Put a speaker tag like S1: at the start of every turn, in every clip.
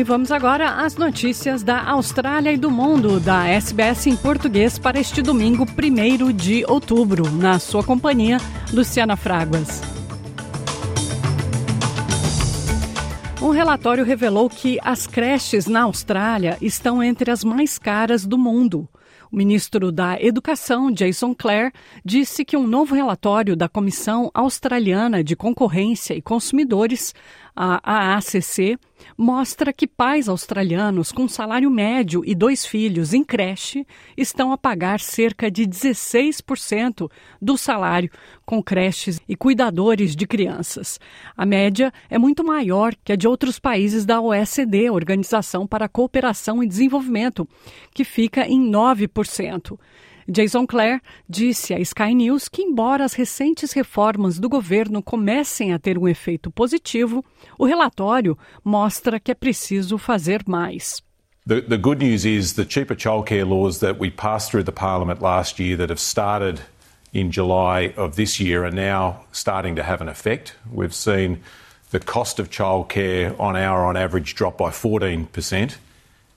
S1: E vamos agora às notícias da Austrália e do mundo da SBS em português para este domingo, 1 de outubro. Na sua companhia, Luciana Fraguas. Um relatório revelou que as creches na Austrália estão entre as mais caras do mundo. O ministro da Educação, Jason Clare, disse que um novo relatório da Comissão Australiana de Concorrência e Consumidores, a AACC, mostra que pais australianos com salário médio e dois filhos em creche estão a pagar cerca de 16% do salário com creches e cuidadores de crianças. A média é muito maior que a de outros países da OECD, Organização para a Cooperação e Desenvolvimento, que fica em 9%. Jason Clare disse à Sky News que, embora as recentes reformas do governo comecem a ter um efeito positivo, o relatório mostra que é preciso fazer mais.
S2: The, the good news is the cheaper childcare laws that we passed through the parliament last year that have started in July of this year are now starting to have an effect. We've seen the cost of childcare on our on average drop by 14 percent.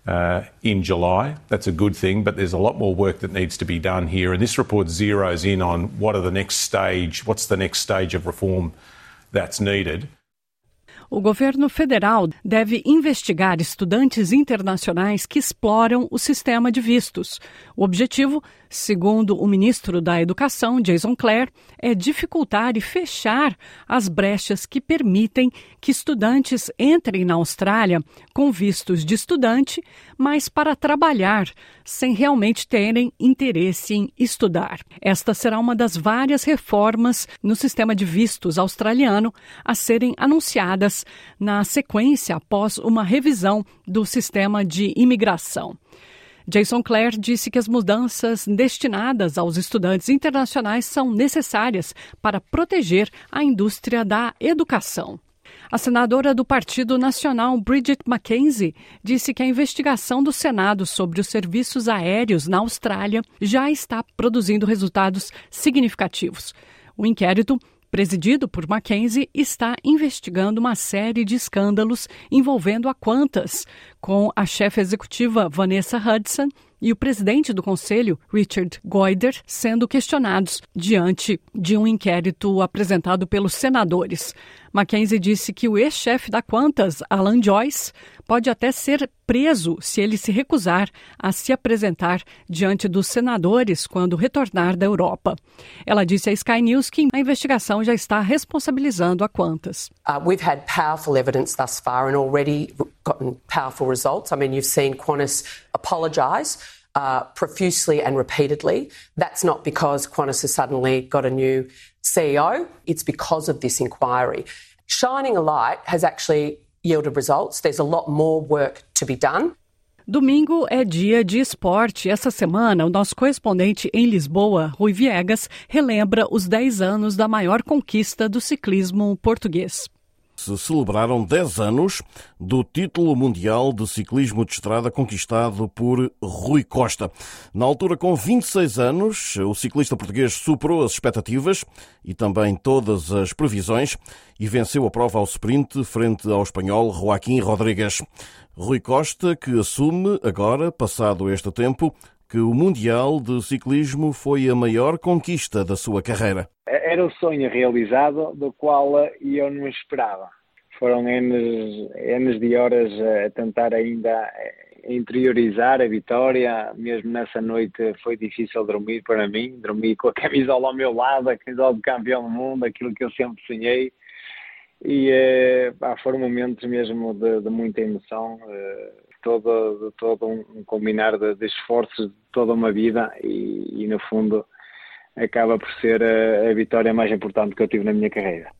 S2: Uh, in July. That's a good thing, but there's a lot more work that needs to be done here. And this report zeroes in on what are the next stage, what's the next stage of reform that's needed.
S1: O governo federal deve investigar estudantes internacionais que exploram o sistema de vistos. O objetivo Segundo o ministro da Educação, Jason Clare, é dificultar e fechar as brechas que permitem que estudantes entrem na Austrália com vistos de estudante, mas para trabalhar, sem realmente terem interesse em estudar. Esta será uma das várias reformas no sistema de vistos australiano a serem anunciadas na sequência após uma revisão do sistema de imigração. Jason Clare disse que as mudanças destinadas aos estudantes internacionais são necessárias para proteger a indústria da educação. A senadora do Partido Nacional, Bridget McKenzie, disse que a investigação do Senado sobre os serviços aéreos na Austrália já está produzindo resultados significativos. O inquérito presidido por Mackenzie, está investigando uma série de escândalos envolvendo a Qantas, com a chefe executiva Vanessa Hudson e o presidente do conselho, Richard Goider, sendo questionados diante de um inquérito apresentado pelos senadores. Mackenzie disse que o ex-chefe da Qantas, Alan Joyce, pode até ser preso se ele se recusar a se apresentar diante dos senadores quando retornar da Europa. Ela disse à Sky News que a investigação já está responsabilizando a Qantas.
S3: Uh, we've had powerful evidence thus far and already gotten powerful results. I mean, you've seen Qantas apologise. Uh, profusely and repeatedly. That's not because Qantas has suddenly got a new CEO, it's because of this inquiry. Shining a light has actually results. There's a lot more work to be done.
S1: Domingo é dia de esporte. Essa semana, o nosso correspondente em Lisboa, Rui Viegas, relembra os 10 anos da maior conquista do ciclismo português
S4: celebraram 10 anos do título mundial de ciclismo de estrada conquistado por Rui Costa. Na altura, com 26 anos, o ciclista português superou as expectativas e também todas as previsões e venceu a prova ao sprint frente ao espanhol Joaquim Rodrigues. Rui Costa, que assume agora, passado este tempo, que o Mundial de Ciclismo foi a maior conquista da sua carreira.
S5: Era o sonho realizado do qual eu não esperava. Foram anos, de horas a tentar ainda interiorizar a vitória. Mesmo nessa noite foi difícil dormir para mim. Dormi com a camisola ao meu lado, a camisola de campeão do mundo, aquilo que eu sempre sonhei. E eh, foram momentos mesmo de, de muita emoção. Eh, todo, todo um combinar de, de esforços de toda uma vida e, e, no fundo acaba por ser a, a vitória mais importante que eu tive na minha carreira.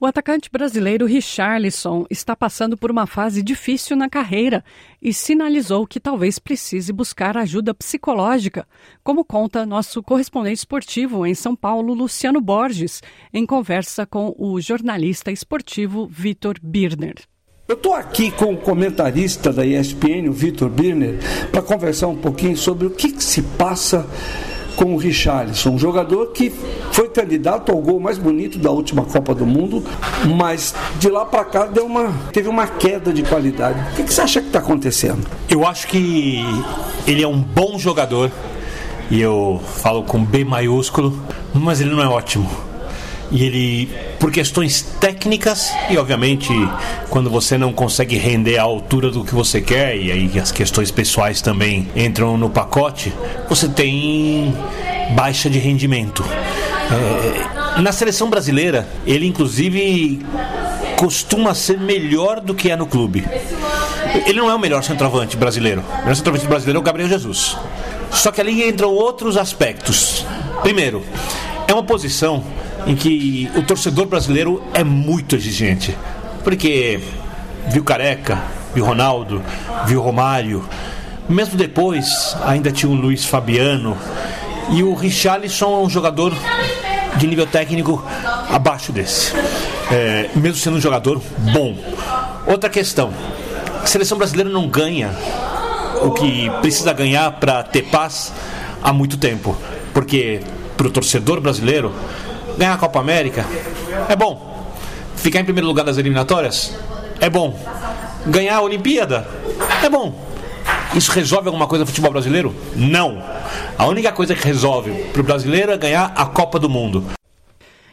S1: O atacante brasileiro Richarlison está passando por uma fase difícil na carreira e sinalizou que talvez precise buscar ajuda psicológica, como conta nosso correspondente esportivo em São Paulo, Luciano Borges, em conversa com o jornalista esportivo Vitor Birner.
S6: Eu estou aqui com o comentarista da ESPN, o Vitor Birner, para conversar um pouquinho sobre o que, que se passa com o Richarlison, um jogador que foi candidato ao gol mais bonito da última Copa do Mundo, mas de lá para cá deu uma, teve uma queda de qualidade. O que, que você acha que está acontecendo?
S7: Eu acho que ele é um bom jogador, e eu falo com B maiúsculo, mas ele não é ótimo. E ele, por questões técnicas, e obviamente quando você não consegue render à altura do que você quer, e aí as questões pessoais também entram no pacote, você tem baixa de rendimento. É, na seleção brasileira, ele inclusive costuma ser melhor do que é no clube. Ele não é o melhor centroavante brasileiro. O melhor centroavante brasileiro é o Gabriel Jesus. Só que ali entram outros aspectos. Primeiro, é uma posição em que o torcedor brasileiro é muito exigente. Porque viu Careca, viu Ronaldo, viu Romário. Mesmo depois, ainda tinha o Luiz Fabiano. E o Richarlison é um jogador de nível técnico abaixo desse. É, mesmo sendo um jogador bom. Outra questão: a seleção brasileira não ganha o que precisa ganhar para ter paz há muito tempo. Porque para o torcedor brasileiro, ganhar a Copa América é bom. Ficar em primeiro lugar das eliminatórias é bom. Ganhar a Olimpíada é bom. Isso resolve alguma coisa no futebol brasileiro? Não. A única coisa que resolve para o brasileiro é ganhar a Copa do Mundo.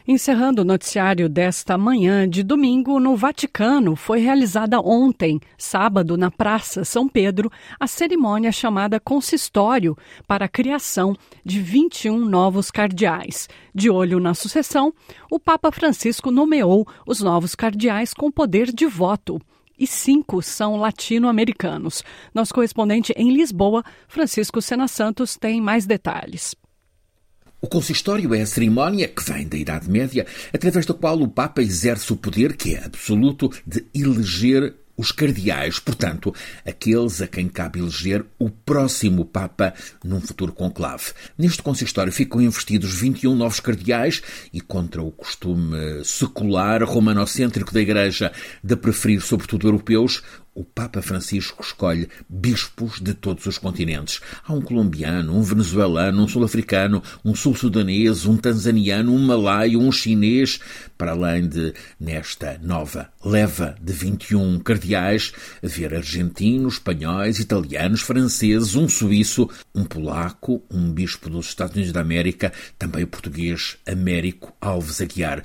S1: Encerrando o noticiário desta manhã de domingo, no Vaticano foi realizada ontem, sábado, na Praça São Pedro, a cerimônia chamada Consistório para a criação de 21 novos cardeais. De olho na sucessão, o Papa Francisco nomeou os novos cardeais com poder de voto e cinco são latino-americanos. Nosso correspondente em Lisboa, Francisco Sena Santos, tem mais detalhes.
S8: O consistório é a cerimónia, que vem da Idade Média, através da qual o Papa exerce o poder, que é absoluto, de eleger os cardeais, portanto, aqueles a quem cabe eleger o próximo Papa num futuro conclave. Neste consistório ficam investidos 21 novos cardeais e, contra o costume secular romanocêntrico da Igreja de preferir, sobretudo, europeus, o Papa Francisco escolhe bispos de todos os continentes. Há um colombiano, um venezuelano, um sul-africano, um sul-sudanês, um tanzaniano, um malaio, um chinês, para além de, nesta nova leva de 21 cardeais, haver argentinos, espanhóis, italianos, franceses, um suíço, um polaco, um bispo dos Estados Unidos da América, também o português Américo Alves Aguiar.